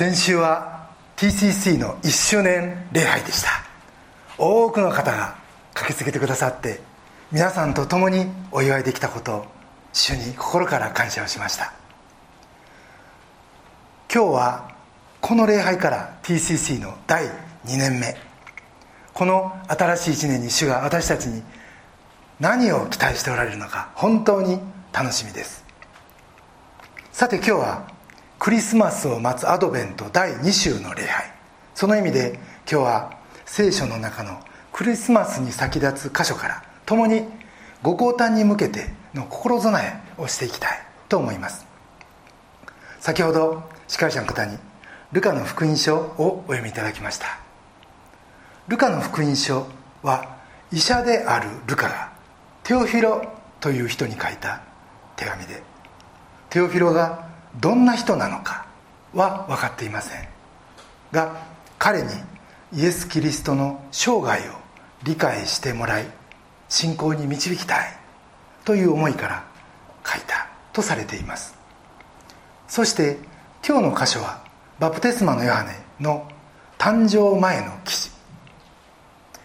先週は TCC の1周年礼拝でした。多くの方が駆けつけてくださって皆さんと共にお祝いできたこと主に心から感謝をしました。今日はこの礼拝から TCC の第2年目。この新しい1年に主が私たちに何を期待しておられるのか本当に楽しみです。さて今日はクリスマスを待つアドベント第2週の礼拝。その意味で今日は聖書の中のクリスマスに先立つ箇所から共にご降誕に向けての心備えをしていきたいと思います。先ほど司会者の方にルカの福音書をお読みいただきました。ルカの福音書は医者であるルカがテオフィロという人に書いた手紙でテオフィロがどんな人なのかは分かっていません。が彼にイエス・キリストの生涯を理解してもらい信仰に導きたいという思いから書いたとされています。そして今日の箇所はバプテスマのヨハネの誕生前の記事。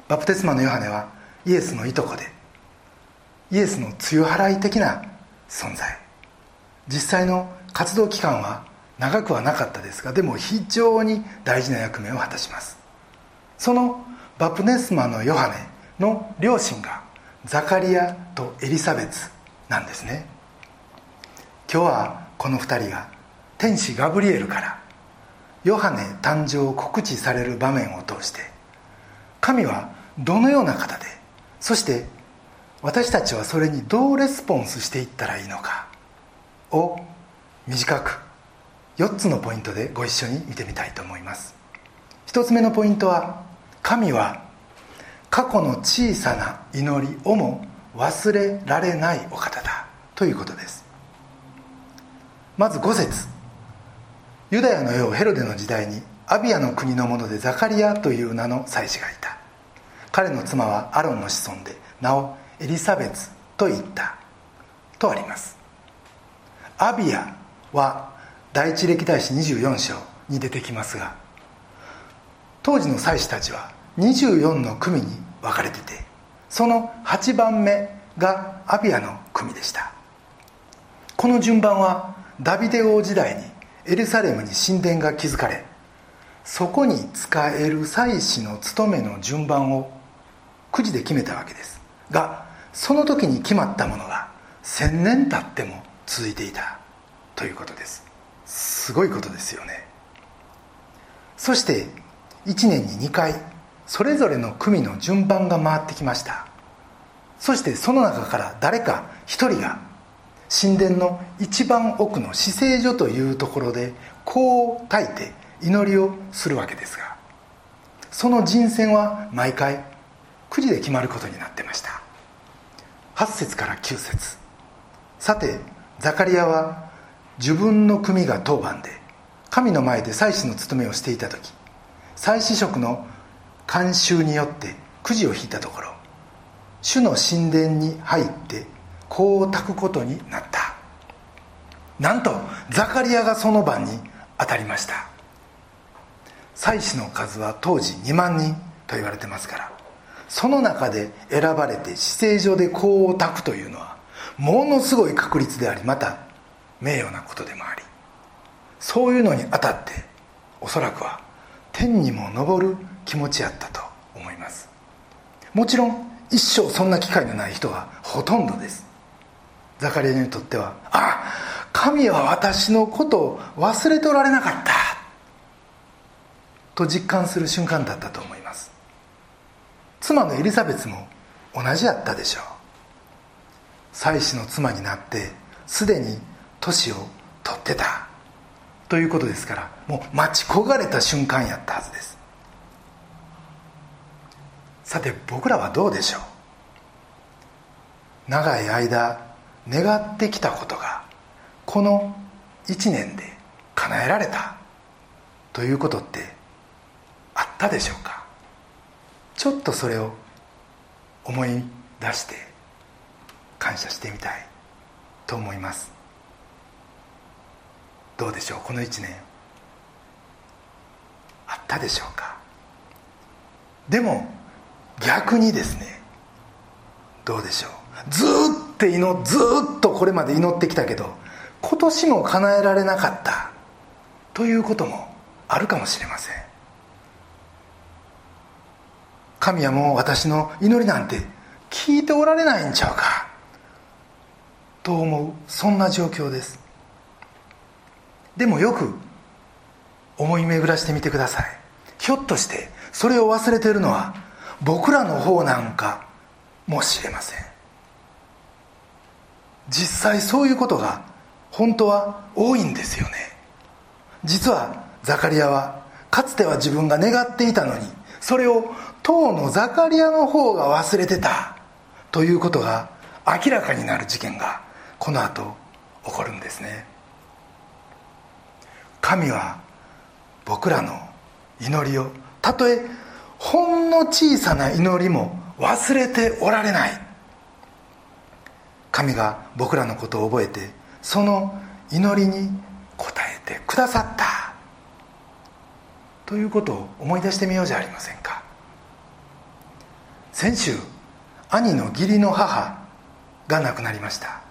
バプテスマのヨハネはイエスのいとこでイエスの露払い的な存在。実際の活動期間は長くはなかったですがでも非常に大事な役目を果たします。そのバプテスマのヨハネの両親がザカリアとエリザベツなんですね。今日はこの2人が天使ガブリエルからヨハネ誕生を告知される場面を通して神はどのような方でそして私たちはそれにどうレスポンスしていったらいいのかを短く4つのポイントでご一緒に見てみたいと思います。1つ目のポイントは神は過去の小さな祈りをも忘れられないお方だということです。まず5節。ユダヤの王ヘロデの時代にアビアの国の者でザカリアという名の祭司がいた。彼の妻はアロンの子孫で名をエリザベツと言ったとあります。アビアは第一歴代史24章に出てきますが当時の祭司たちは24の組に分かれててその8番目がアビアの組でした。この順番はダビデ王時代にエルサレムに神殿が築かれそこに使える祭司の務めの順番をくじで決めたわけです。がその時に決まったものが千年経っても続いていた。ということです。すごいことですよね。そして1年に2回それぞれの組の順番が回ってきました。そしてその中から誰か一人が神殿の一番奥の死聖所というところでこう書いて祈りをするわけですがその人選は毎回9時で決まることになってました。8節から9節。さてザカリアは自分の組が当番で神の前で祭司の務めをしていた時祭司職の慣習によってくじを引いたところ主の神殿に入ってこう炊くことになった。なんとザカリアがその番に当たりました。祭司の数は当時2万人と言われてますからその中で選ばれて死聖所で香を炊くというのはものすごい確率でありまた名誉なことでもありそういうのにあたっておそらくは天にも昇る気持ちやったと思います。もちろん一生そんな機会のない人はほとんどです。ザカリアにとってはあ神は私のことを忘れておられなかった。と実感する瞬間だったと思います。妻のエリザベスも同じやったでしょう。妻子の妻になってすでに年を取ってた。ということですからもう待ち焦がれた瞬間やったはずです。さて僕らはどうでしょう？長い間願ってきたことがこの1年で叶えられたということってあったでしょうか？ちょっとそれを思い出して感謝してみたいと思います。どうでしょう？この1年。あったでしょうか？でも逆にですね。どうでしょう？ずっと祈ずっとこれまで祈ってきたけど今年も叶えられなかった。ということもあるかもしれません。神はもう私の祈りなんて聞いておられないんちゃうか？と思うそんな状況です。でもよく思い巡らしてみてください。ひょっとしてそれを忘れているのは僕らの方なんかもしれません。実際そういうことが本当は多いんですよね。実はザカリアはかつては自分が願っていたのにそれを当のザカリアの方が忘れてたということが明らかになる事件がこの後起こるんですね。神は僕らの祈りをたとえほんの小さな祈りも忘れておられない。神が僕らのことを覚えてその祈りに応えてくださった。ということを思い出してみようじゃありませんか。先週兄の義理の母が亡くなりました。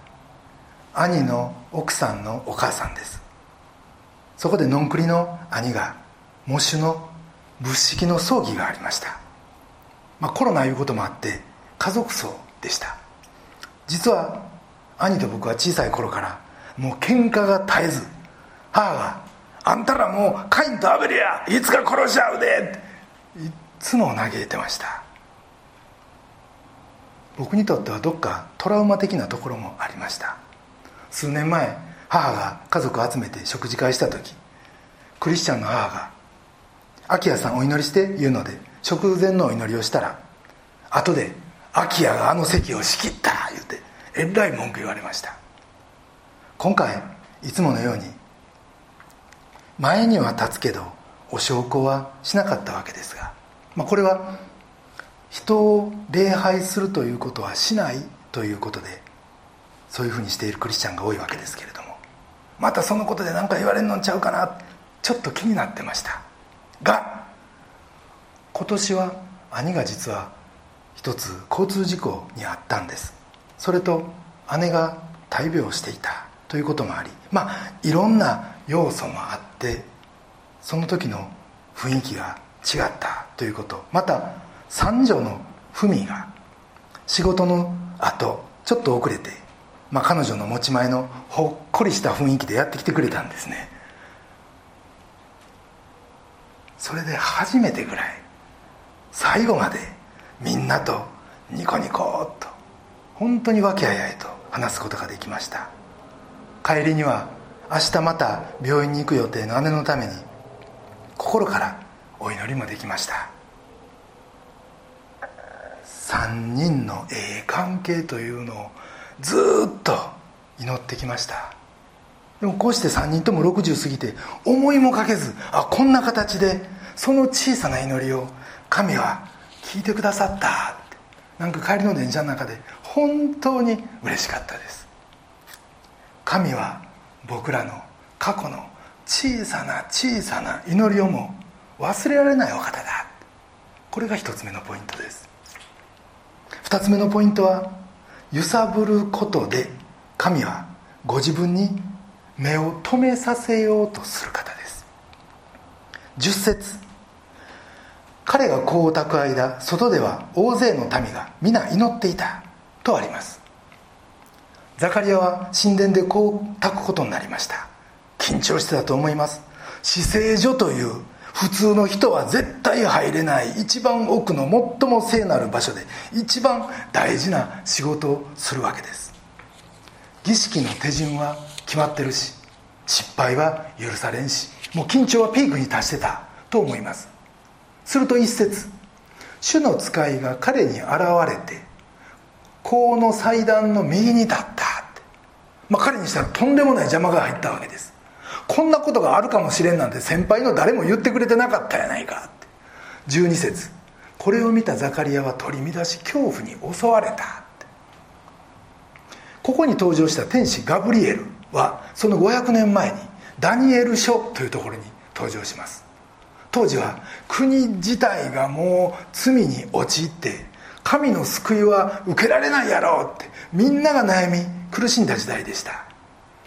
兄の奥さんのお母さんです。そこでのんくりの兄が喪主の仏式の葬儀がありました、まあ、コロナいうこともあって家族葬でした。実は兄と僕は小さい頃からもう喧嘩が絶えず母が「あんたらもうカインとアベルやいつか殺しちゃうで」いつも嘆いてました。僕にとってはどっかトラウマ的なところもありました。数年前母が家族を集めて食事会した時クリスチャンの母が「アキヤさんお祈りして」言うので食前のお祈りをしたら後で「アキヤがあの席を仕切った」言うてえらい文句言われました。今回いつものように前には立つけどお証拠はしなかったわけですが、まあ、これは人を礼拝するということはしないということでそういうふうにしているクリスチャンが多いわけですけれどもまたそのことで何か言われるのちゃうかな。ちょっと気になってました。が今年は兄が実は一つ交通事故にあったんです。それと姉が大病していたということもありまあいろんな要素もあってその時の雰囲気が違ったということ。また三女の文が仕事の後ちょっと遅れて、まあ、彼女の持ち前のほっこりした雰囲気でやってきてくれたんですね。それで初めてぐらい最後までみんなとニコニコっと本当に和気あいあいと話すことができました。帰りには明日また病院に行く予定の姉のために心からお祈りもできました。3人のええ関係というのをずっと祈ってきました。でもこうして3人とも60過ぎて思いもかけずあこんな形でその小さな祈りを神は聞いてくださった。っなんか帰りの電車の中で本当に嬉しかったです。神は僕らの過去の小さな小さな祈りをも忘れられないお方だ。これが一つ目のポイントです。二つ目のポイントは揺さぶることで神はご自分に目を留めさせようとする方です。十節。彼が子を抱く間外では大勢の民が皆祈っていたとあります。ザカリアは神殿でこう炊くことになりました。緊張してたと思います。死聖所という普通の人は絶対入れない。一番奥の最も聖なる場所で一番大事な仕事をするわけです。儀式の手順は決まってるし失敗は許されんしもう緊張はピークに達してたと思います。すると一節主の使いが彼に現れてこの祭壇の右に立ったって、まあ、彼にしたらとんでもない邪魔が入ったわけです。こんなことがあるかもしれんなんて先輩の誰も言ってくれてなかったやないかって。12節。これを見たザカリアは取り乱し恐怖に襲われたここに登場した天使ガブリエルはその500年前にダニエル書というところに登場します。当時は国自体がもう罪に陥って神の救いは受けられないやろうってみんなが悩み苦しんだ時代でした。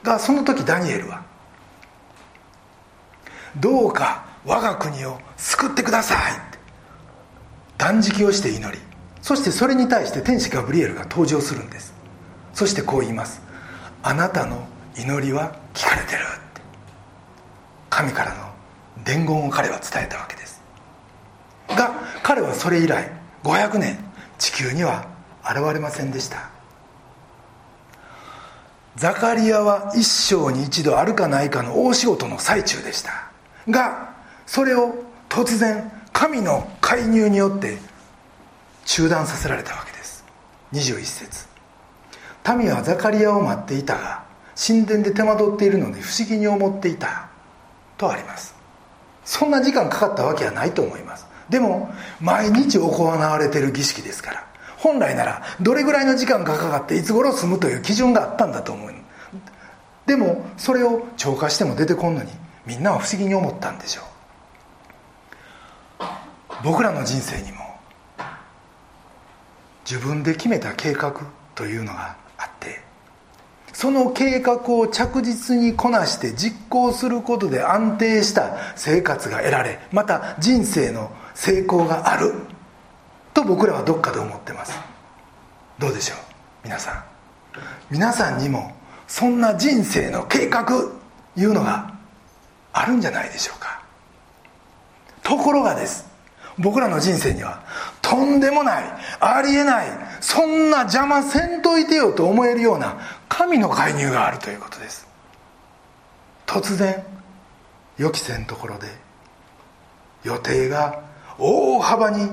がその時ダニエルはどうか我が国を救ってください断食をして祈りそしてそれに対して天使ガブリエルが登場するんです。そしてこう言います。あなたの祈りは聞かれてるって。神からの伝言を彼は伝えたわけです。が彼はそれ以来500年地球には現れませんでした。ザカリアは一生に一度あるかないかの大仕事の最中でした。がそれを突然神の介入によって中断させられたわけです。21節。民はザカリアを待っていたが神殿で手間取っているので不思議に思っていた。とあります。そんな時間かかったわけはないと思います。でも毎日行われている儀式ですから本来ならどれぐらいの時間がかかっていつ頃済むという基準があったんだと思う。でもそれを超過しても出てこんのにみんなは不思議に思ったんでしょう。僕らの人生にも自分で決めた計画というのがあってその計画を着実にこなして実行することで安定した生活が得られまた人生の成功があると僕らはどっかで思ってます。どうでしょう皆さん。皆さんにもそんな人生の計画いうのがあるんじゃないでしょうか。ところがです。僕らの人生にはとんでもないありえないそんな邪魔せんといてよと思えるような神の介入があるということです。突然予期せんところで予定が大幅に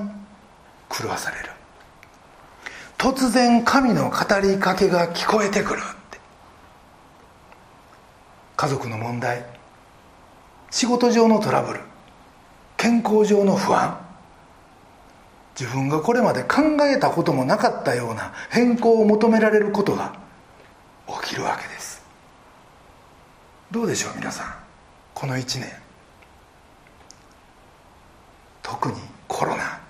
狂わされる。突然神の語りかけが聞こえてくるって。家族の問題。仕事上のトラブル健康上の不安自分がこれまで考えたこともなかったような変更を求められることが起きるわけです。どうでしょう皆さんこの1年。特にコロナ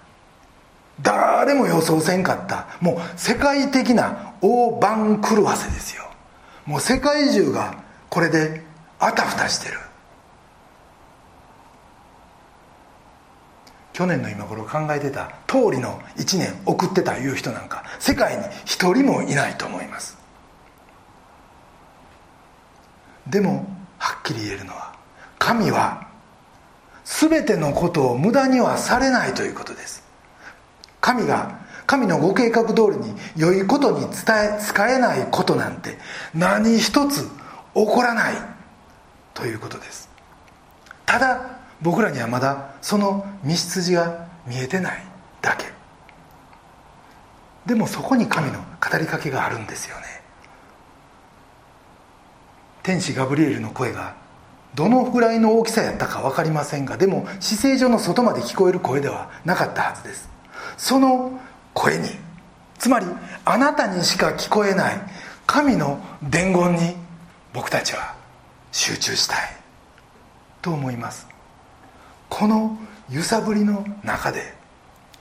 誰も予想せんかった。もう世界的な大番狂わせですよ。もう世界中がこれであたふたしてる。去年の今頃考えてた通りの1年送ってたいう人なんか世界に一人もいないと思います。でもはっきり言えるのは神は全てのことを無駄にはされないということです。神が神のご計画通りに良いことに伝え使えないことなんて何一つ起こらないということです。ただ僕らにはまだその道筋が見えてないだけ。でもそこに神の語りかけがあるんですよね。天使ガブリエルの声がどのぐらいの大きさやったか分かりませんがでも姿勢上の外まで聞こえる声ではなかったはずです。その声につまりあなたにしか聞こえない神の伝言に僕たちは集中したいと思います。この揺さぶりの中で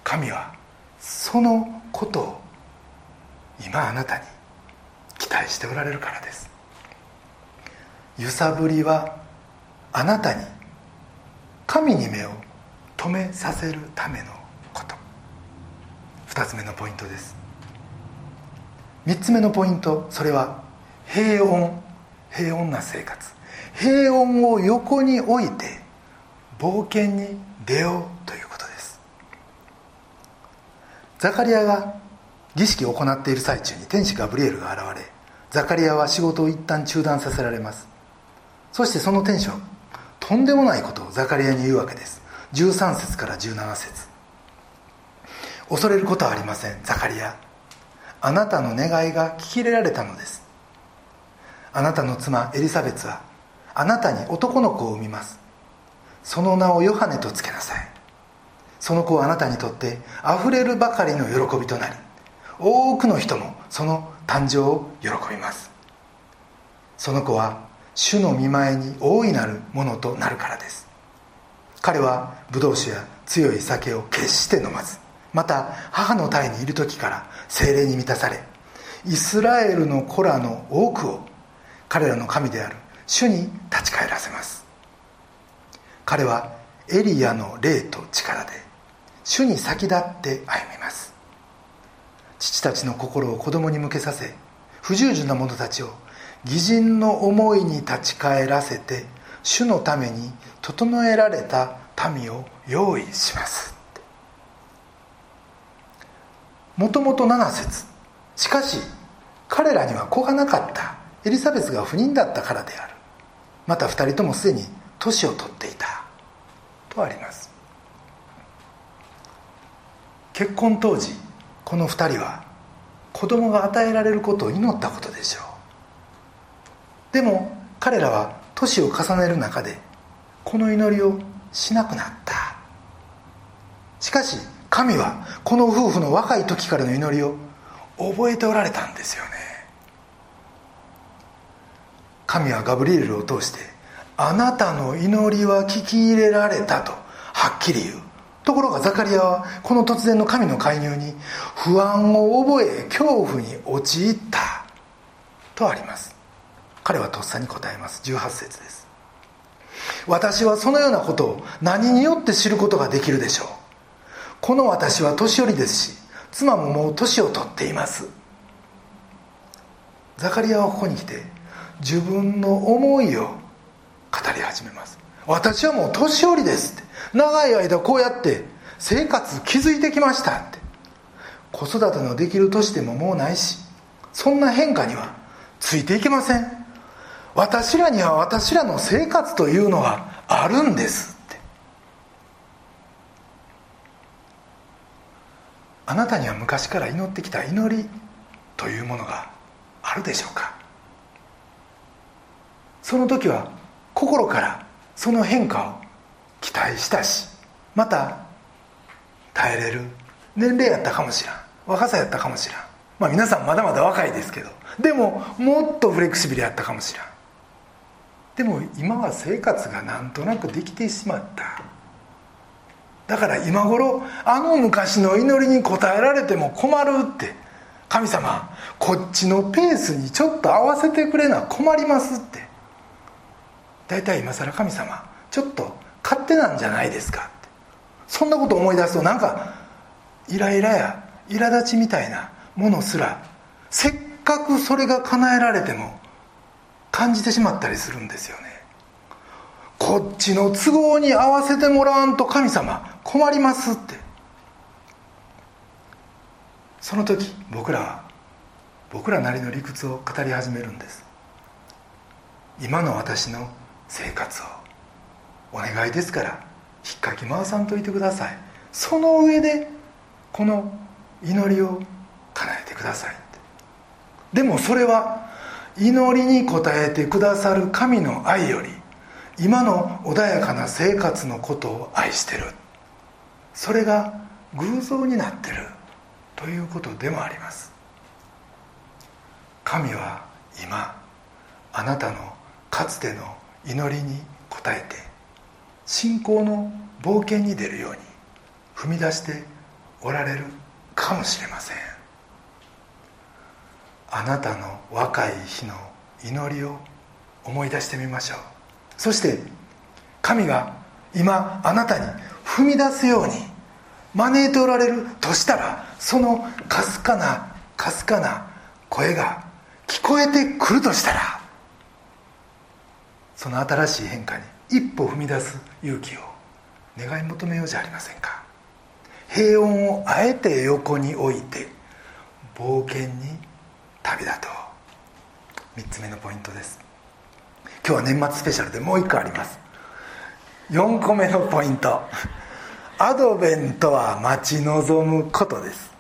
神はそのことを今あなたに期待しておられるからです。揺さぶりはあなたに神に目を留めさせるためのこと。2つ目のポイントです。3つ目のポイントそれは平穏平穏な生活。平穏を横に置いて冒険に出ようということです。ザカリアが儀式を行っている最中に天使ガブリエルが現れザカリアは仕事を一旦中断させられます。そしてその天使はとんでもないことをザカリアに言うわけです。13節から17節。恐れることはありませんザカリア。あなたの願いが聞き入れられたのです。あなたの妻エリザベツはあなたに男の子を産みます。その名をヨハネとつけなさい。その子はあなたにとってあふれるばかりの喜びとなり多くの人もその誕生を喜びます。その子は主の見前に大いなるものとなるからです。彼はブドウ酒や強い酒を決して飲まずまた母の胎にいる時から精霊に満たされイスラエルの子らの多くを彼らの神である主に立ち返らせます。彼はエリアの霊と力で主に先立って歩みます。父たちの心を子供に向けさせ不従順な者たちを義人の思いに立ち返らせて主のために整えられた民を用意します。もともと7節しかし彼らには子がなかったエリザベスが不妊だったからである。また2人ともすでに年を取っていた。とあります。結婚当時この2人は子供が与えられることを祈ったことでしょう。でも彼らは年を重ねる中でこの祈りをしなくなった。しかし神はこの夫婦の若い時からの祈りを覚えておられたんですよね。神はガブリエルを通してあなたの祈りは聞き入れられたとはっきり言う。ところがザカリアはこの突然の神の介入に不安を覚え恐怖に陥った。とあります。彼はとっさに答えます。18節です。私はそのようなことを何によって知ることができるでしょう。この私は年寄りですし妻ももう年を取っています。ザカリアはここに来て自分の思いをり始めます。私はもう年寄りですって。長い間こうやって生活築いてきましたって。子育てのできる年でももうないしそんな変化にはついていけません。私らには私らの生活というのがあるんですって。あなたには昔から祈ってきた祈りというものがあるでしょうか？その時は心からその変化を期待したしまた耐えれる年齢やったかもしらん若さやったかもしらん。まあ皆さんまだまだ若いですけどでももっとフレキシビルやったかもしらん。でも今は生活がなんとなくできてしまった。だから今頃あの昔の祈りに応えられても困るって神様こっちのペースにちょっと合わせてくれな困りますって。大体今更神様ちょっと勝手なんじゃないですか。ってそんなこと思い出すとなんかイライラや苛立ちみたいなものすらせっかくそれが叶えられても感じてしまったりするんですよね。こっちの都合に合わせてもらわんと神様困りますって。その時僕らは僕らなりの理屈を語り始めるんです。今の私の生活をお願いですから引っかき回さんといてください。その上でこの祈りを叶えてくださいでもそれは祈りに応えてくださる神の愛より今の穏やかな生活のことを愛してる。それが偶像になってるということでもあります。神は今あなたのかつての祈りに応えて信仰の冒険に出るように踏み出しておられるかもしれません。あなたの若い日の祈りを思い出してみましょう。そして神が今あなたに踏み出すように招いておられるとしたらそのかすかなかすかな声が聞こえてくるとしたらその新しい変化に一歩踏み出す勇気を願い求めようじゃありませんか。平穏をあえて横に置いて冒険に旅だとう。3つ目のポイントです。今日は年末スペシャルでもう1個あります。4個目のポイント。アドベントは待ち望むことです。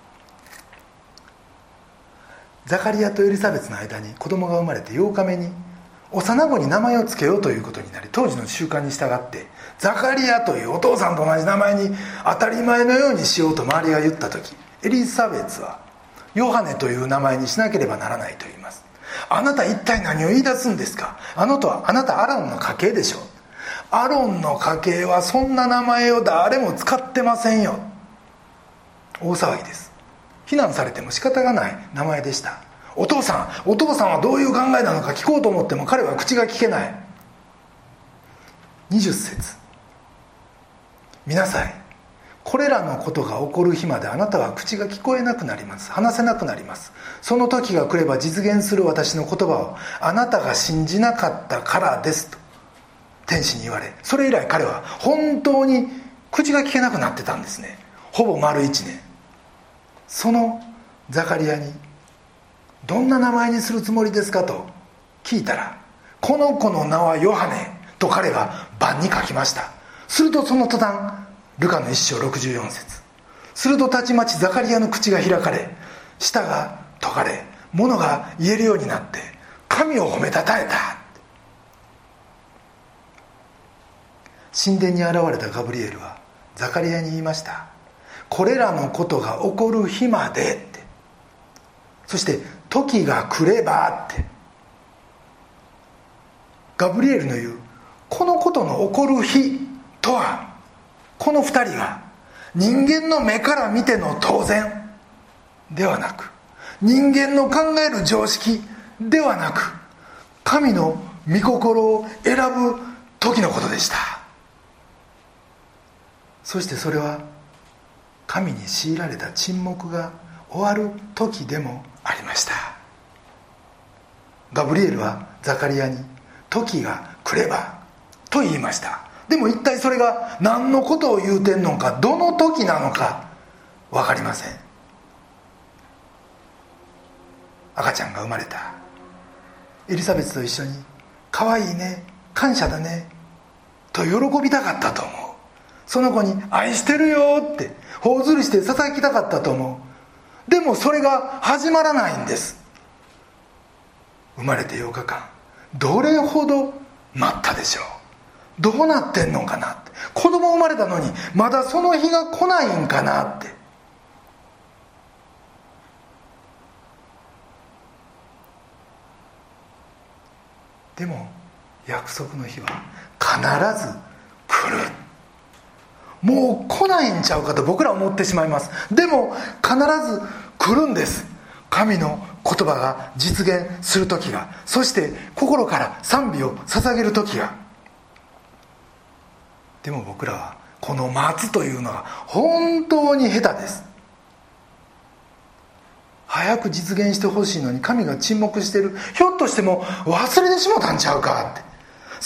ザカリアとエリザベスの間に子供が生まれて8日目に幼子に名前を付けようということになり当時の習慣に従ってザカリアというお父さんと同じ名前に当たり前のようにしようと周りが言った時エリザベスはヨハネという名前にしなければならないと言います。あなた一体何を言い出すんですか？あなたはあなたアランの家系でしょう。アロンの家系はそんな名前を誰も使ってませんよ。大騒ぎです。非難されても仕方がない名前でした。お父さんお父さんはどういう考えなのか聞こうと思っても彼は口が聞けない。20節。見なさい。これらのことが起こる日まであなたは口が聞こえなくなります。話せなくなります。その時が来れば実現する私の言葉をあなたが信じなかったからですと天使に言われそれ以来彼は本当に口が聞けなくなってたんですね。ほぼ丸1年。そのザカリアに「どんな名前にするつもりですか?」と聞いたら「この子の名はヨハネ」と彼が晩に書きました。するとその途端ルカの一章64節。するとたちまちザカリアの口が開かれ舌が解かれ物が言えるようになって神を褒めたたえた。神殿に現れたガブリエルはザカリアに言いました。これらのことが起こる日までって。そして時が来ればって。ガブリエルの言うこのことの起こる日とはこの2人は人間の目から見ての当然ではなく人間の考える常識ではなく神の御心を選ぶ時のことでした。そしてそれは神に強いられた沈黙が終わる時でもありました。ガブリエルはザカリアに「時が来れば」と言いました。でも一体それが何のことを言うてんのかどの時なのか分かりません。赤ちゃんが生まれた。エリザベスと一緒に「可愛いいね感謝だね」と喜びたかったと思う。その子に「愛してるよ」って頬ずりしてささやきたかったと思う。でもそれが始まらないんです。生まれて8日間どれほど待ったでしょう？どうなってんのかなって。子供生まれたのにまだその日が来ないんかなって。でも約束の日は必ず来るもう来ないんちゃうかと僕ら思ってしまいます。でも必ず来るんです。神の言葉が実現する時が。そして心から賛美を捧げる時が。でも僕らはこの待つというのは本当に下手です。早く実現してほしいのに神が沈黙してる。ひょっとしても忘れてしもたんちゃうかって。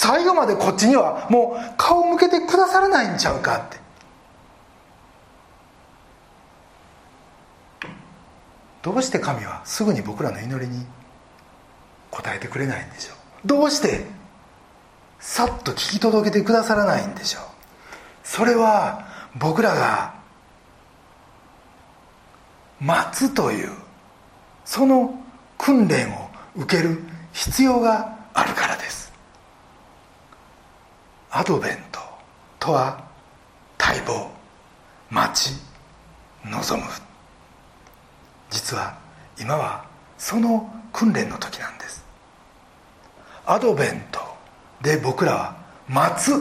最後までこっちにはもう顔を向けてくださらないんちゃうかって。どうして神はすぐに僕らの祈りに応えてくれないんでしょう？どうしてさっと聞き届けてくださらないんでしょう？それは僕らが待つというその訓練を受ける必要があるから。アドベントとは待望待ち望む。実は今はその訓練の時なんです。アドベントで僕らは待つ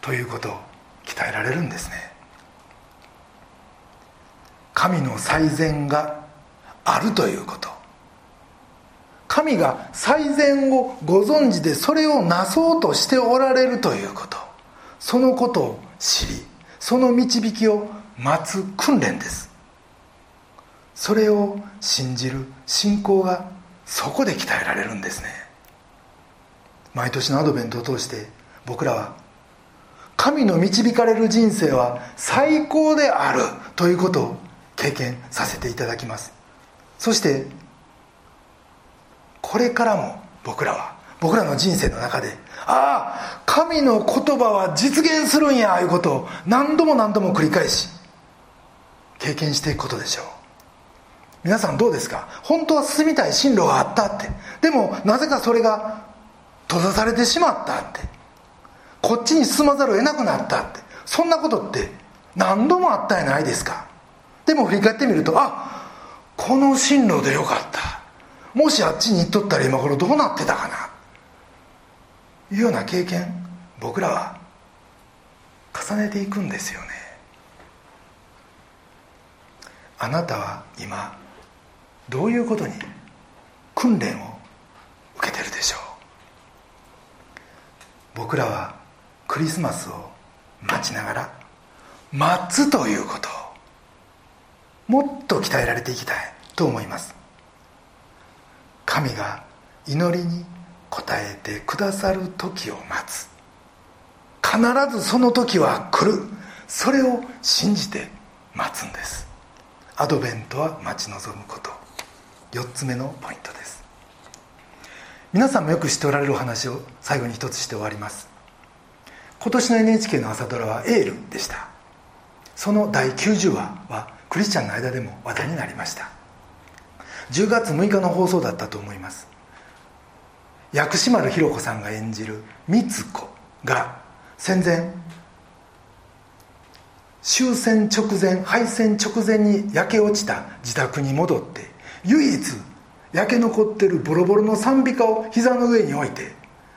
ということを鍛えられるんですね。神の最善があるということ。神が最善をご存知でそれをなそうとしておられるということ。そのことを知りその導きを待つ訓練です。それを信じる信仰がそこで鍛えられるんですね。毎年のアドベントを通して僕らは神の導かれる人生は最高であるということを経験させていただきます。そしてこれからも僕らは僕らの人生の中でああ神の言葉は実現するんやいうことを何度も何度も繰り返し経験していくことでしょう。皆さんどうですか？本当は進みたい進路があったって。でもなぜかそれが閉ざされてしまったって。こっちに進まざるを得なくなったって。そんなことって何度もあったやないですか？でも振り返ってみるとあこの進路でよかった。もしあっちに行っとったら今頃どうなってたかな？いうような経験僕らは重ねていくんですよね。あなたは今どういうことに訓練を受けてるでしょう？僕らはクリスマスを待ちながら待つということをもっと鍛えられていきたいと思います。神が祈りに応えてくださる時を待つ。必ずその時は来る。それを信じて待つんです。アドベントは待ち望むこと。4つ目のポイントです。皆さんもよく知っておられるお話を最後に一つして終わります。今年の NHK の朝ドラは「エール」でした。その第90話はクリスチャンの間でも話題になりました。10月6日の放送だったと思います。薬師丸ひろ子さんが演じる美津子が戦前終戦直前敗戦直前に焼け落ちた自宅に戻って唯一焼け残ってるボロボロの賛美歌を膝の上に置いて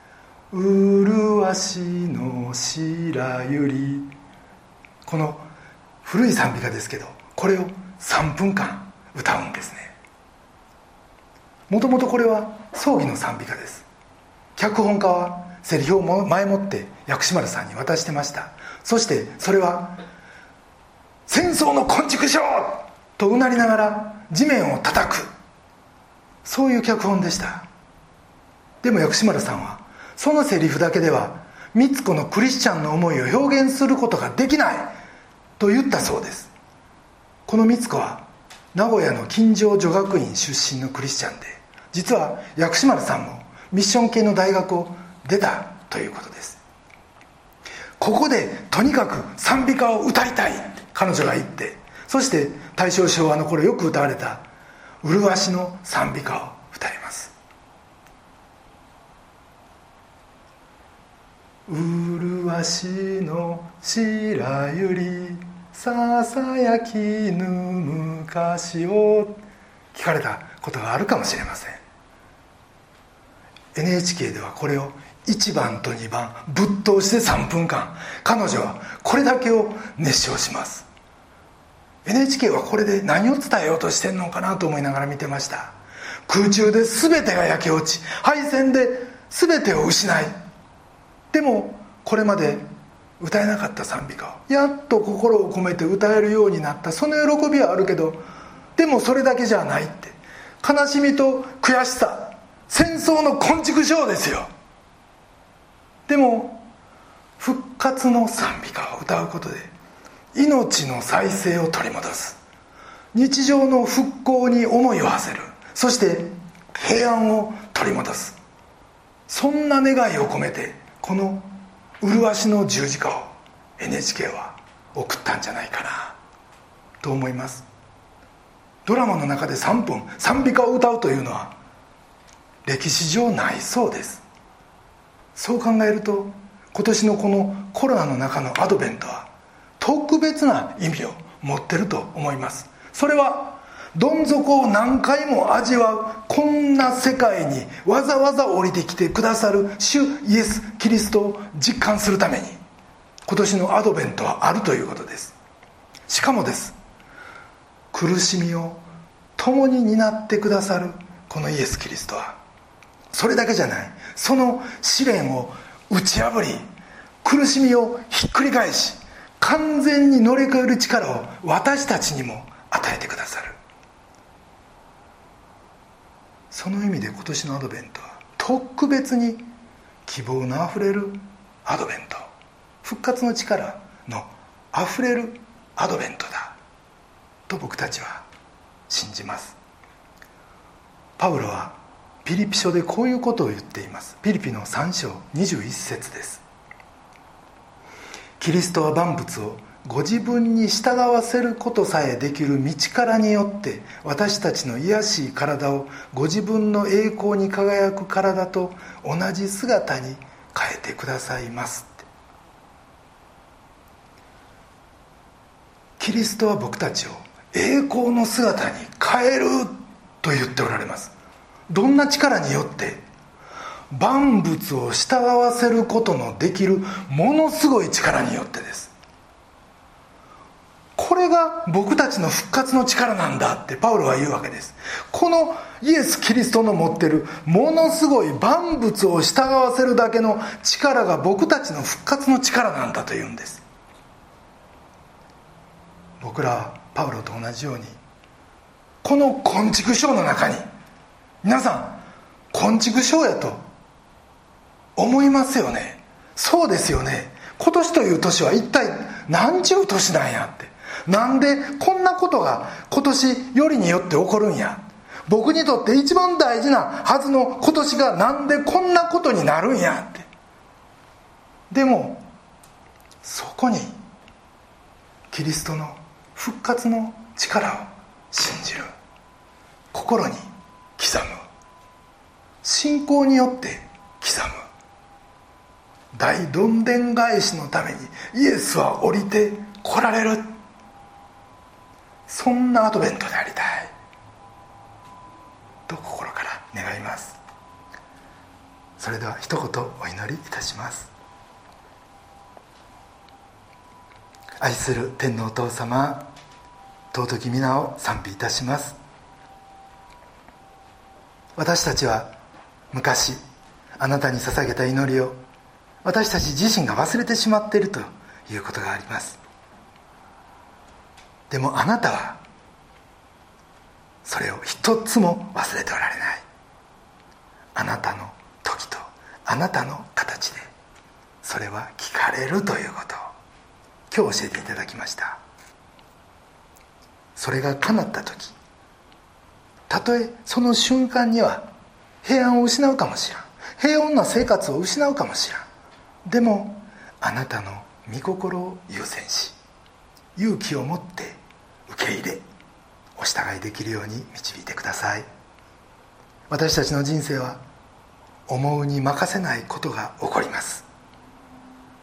「麗しの白百合」この古い賛美歌ですけどこれを3分間歌うんですね。もともとこれは葬儀の賛美歌です。脚本家はセリフを前もって薬師丸さんに渡してました。そしてそれは「戦争の昆虫症!」とうなりながら地面を叩く。そういう脚本でした。でも薬師丸さんはそのセリフだけでは美津子のクリスチャンの思いを表現することができない。と言ったそうです。この美津子は名古屋の金城女学院出身のクリスチャンで実は薬師丸さんもミッション系の大学を出たということです。ここでとにかく賛美歌を歌いたい彼女が言って。そして大正昭和の頃よく歌われた「麗しの賛美歌」を歌います「麗しの白百合ささやきぬ昔を聞かれたことがあるかもしれません。NHK ではこれを1番と2番ぶっ通して3分間。彼女はこれだけを熱唱します。NHK はこれで何を伝えようとしてんのかなと思いながら見てました。空中で全てが焼け落ち敗戦で全てを失い。でもこれまで歌えなかった賛美歌をやっと心を込めて歌えるようになった。その喜びはあるけどでもそれだけじゃないって。悲しみと悔しさ。戦争の昆虫症ですよ。でも復活の賛美歌を歌うことで命の再生を取り戻す。日常の復興に思いを馳せる。そして平安を取り戻す。そんな願いを込めてこの麗しの十字架を NHK は送ったんじゃないかな。と思います。ドラマの中で3分賛美歌を歌うというのは歴史上ないそうです。そう考えると今年のこのコロナの中のアドベントは特別な意味を持ってると思います。それはどん底を何回も味わうこんな世界にわざわざ降りてきてくださる主イエス・キリストを実感するために今年のアドベントはあるということです。しかもです。苦しみを共に担ってくださるこのイエス・キリストはそれだけじゃない。その試練を打ち破り苦しみをひっくり返し完全に乗り越える力を私たちにも与えてくださる。その意味で今年のアドベントは特別に希望のあふれるアドベント。復活の力のあふれるアドベントだ。と僕たちは信じます。パウロはピリピ書でこういうことを言っています。ピリピの3章21節です。キリストは万物をご自分に従わせることさえできる道からによって私たちの卑しい体をご自分の栄光に輝く体と同じ姿に変えてくださいます。キリストは僕たちを栄光の姿に変えると言っておられます。どんな力によって万物を従わせることのできるものすごい力によってです。これが僕たちの復活の力なんだってパウロは言うわけです。このイエス・キリストの持ってるものすごい万物を従わせるだけの力が僕たちの復活の力なんだというんです。僕らはパウロと同じようにこの昆虫症の中に皆さん昆虫症やと思いますよね。そうですよね。今年という年は一体何ちゅう年なんやって。なんでこんなことが今年よりによって起こるんや。僕にとって一番大事なはずの今年がなんでこんなことになるんやって。でもそこにキリストの復活の力を信じる心に刻む。信仰によって刻む。大どんでん返しのためにイエスは降りて来られる。そんなアドベントでありたい。と心から願います。それでは一言お祈りいたします。愛する天皇お父様尊き皆を賛美いたします。私たちは昔あなたに捧げた祈りを私たち自身が忘れてしまっているということがあります。でもあなたはそれを一つも忘れておられない。あなたの時とあなたの形でそれは聞かれるということを今日教えていただきました。それが叶った時たとえその瞬間には平安を失うかもしれん。平穏な生活を失うかもしれん。でもあなたの御心を優先し勇気を持って受け入れお従いできるように導いてください。私たちの人生は思うに任せないことが起こります。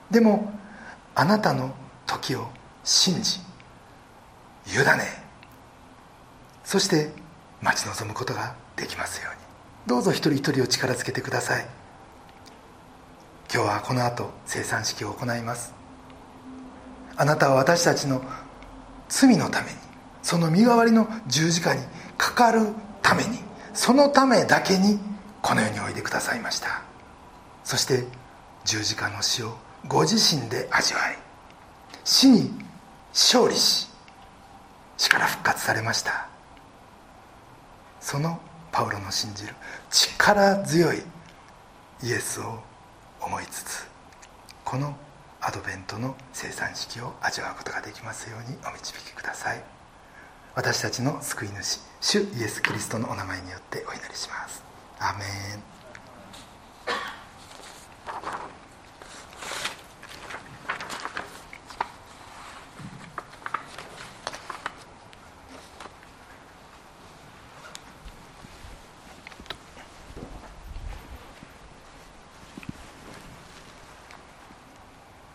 でもあなたの時を信じ委ねそして待ち望むことができますように。どうぞ一人一人を力つけてください。今日はこの後生産式を行います。あなたは私たちの罪のためにその身代わりの十字架にかかるためにそのためだけにこの世においでくださいました。そして十字架の死をご自身で味わい死に勝利し死から復活されました。そのパウロの信じる力強いイエスを思いつつこのアドベントの生産式を味わうことができますようにお導きください。私たちの救い主主イエス・キリストのお名前によってお祈りします。アメン。